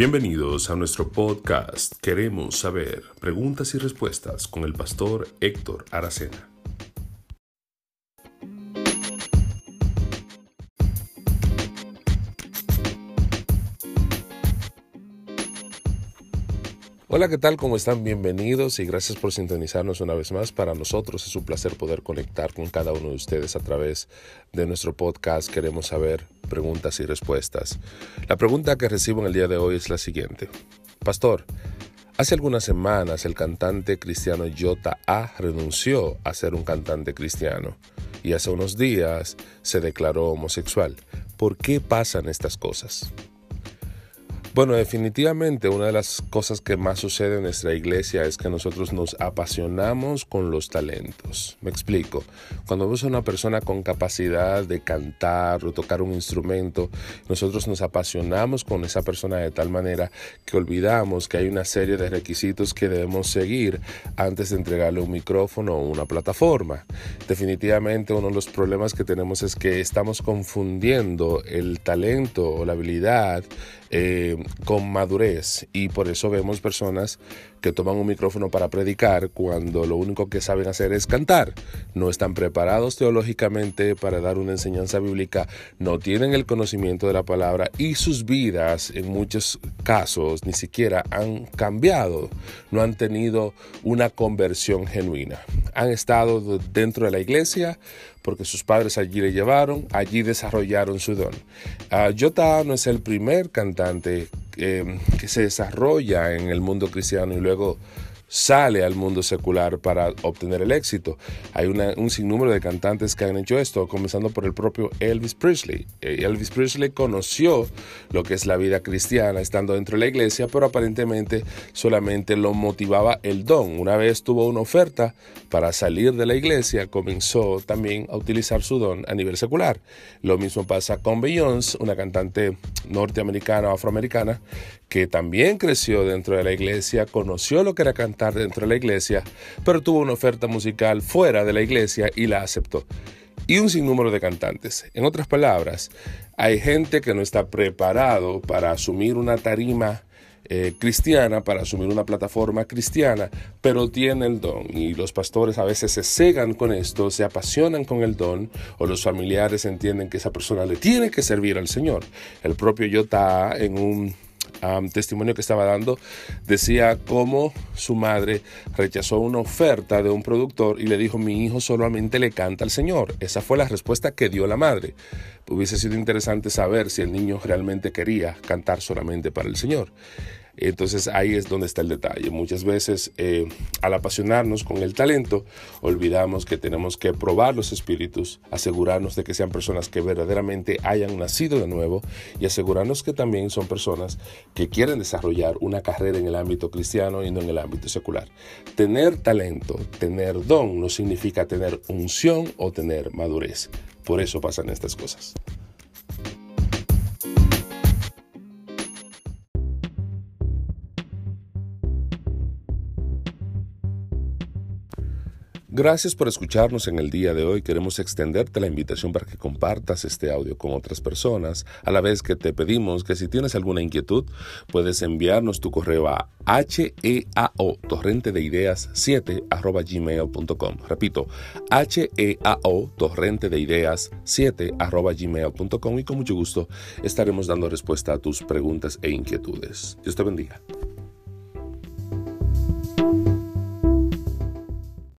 Bienvenidos a nuestro podcast Queremos saber preguntas y respuestas con el pastor Héctor Aracena. Hola, ¿qué tal? ¿Cómo están? Bienvenidos y gracias por sintonizarnos una vez más. Para nosotros es un placer poder conectar con cada uno de ustedes a través de nuestro podcast. Queremos saber preguntas y respuestas. La pregunta que recibo en el día de hoy es la siguiente. Pastor, hace algunas semanas el cantante cristiano Jota A renunció a ser un cantante cristiano y hace unos días se declaró homosexual. ¿Por qué pasan estas cosas? Bueno, definitivamente una de las cosas que más sucede en nuestra iglesia es que nosotros nos apasionamos con los talentos. Me explico. Cuando vemos a una persona con capacidad de cantar o tocar un instrumento, nosotros nos apasionamos con esa persona de tal manera que olvidamos que hay una serie de requisitos que debemos seguir antes de entregarle un micrófono o una plataforma. Definitivamente uno de los problemas que tenemos es que estamos confundiendo el talento o la habilidad eh, con madurez y por eso vemos personas que toman un micrófono para predicar cuando lo único que saben hacer es cantar. No están preparados teológicamente para dar una enseñanza bíblica, no tienen el conocimiento de la palabra y sus vidas en muchos casos ni siquiera han cambiado, no han tenido una conversión genuina. Han estado dentro de la iglesia, porque sus padres allí le llevaron, allí desarrollaron su don. Uh, Jota no es el primer cantante eh, que se desarrolla en el mundo cristiano y luego sale al mundo secular para obtener el éxito. Hay un sinnúmero de cantantes que han hecho esto, comenzando por el propio Elvis Presley. Eh, Elvis Presley conoció lo que es la vida cristiana estando dentro de la iglesia, pero aparentemente solamente lo motivaba el don. Una vez tuvo una oferta para salir de la iglesia, comenzó también a utilizar su don a nivel secular. Lo mismo pasa con Beyoncé, una cantante norteamericana o afroamericana que también creció dentro de la iglesia, conoció lo que era cantar dentro de la iglesia, pero tuvo una oferta musical fuera de la iglesia y la aceptó. Y un sinnúmero de cantantes. En otras palabras, hay gente que no está preparado para asumir una tarima eh, cristiana, para asumir una plataforma cristiana, pero tiene el don. Y los pastores a veces se cegan con esto, se apasionan con el don, o los familiares entienden que esa persona le tiene que servir al Señor. El propio Yota en un testimonio que estaba dando, decía cómo su madre rechazó una oferta de un productor y le dijo, mi hijo solamente le canta al Señor. Esa fue la respuesta que dio la madre. Hubiese sido interesante saber si el niño realmente quería cantar solamente para el Señor. Entonces ahí es donde está el detalle. Muchas veces eh, al apasionarnos con el talento, olvidamos que tenemos que probar los espíritus, asegurarnos de que sean personas que verdaderamente hayan nacido de nuevo y asegurarnos que también son personas que quieren desarrollar una carrera en el ámbito cristiano y no en el ámbito secular. Tener talento, tener don, no significa tener unción o tener madurez. Por eso pasan estas cosas. Gracias por escucharnos en el día de hoy. Queremos extenderte la invitación para que compartas este audio con otras personas, a la vez que te pedimos que si tienes alguna inquietud, puedes enviarnos tu correo a heao torrente de ideas 7 arroba gmail.com. Repito, heao torrente de ideas 7 arroba gmail.com y con mucho gusto estaremos dando respuesta a tus preguntas e inquietudes. Dios te bendiga.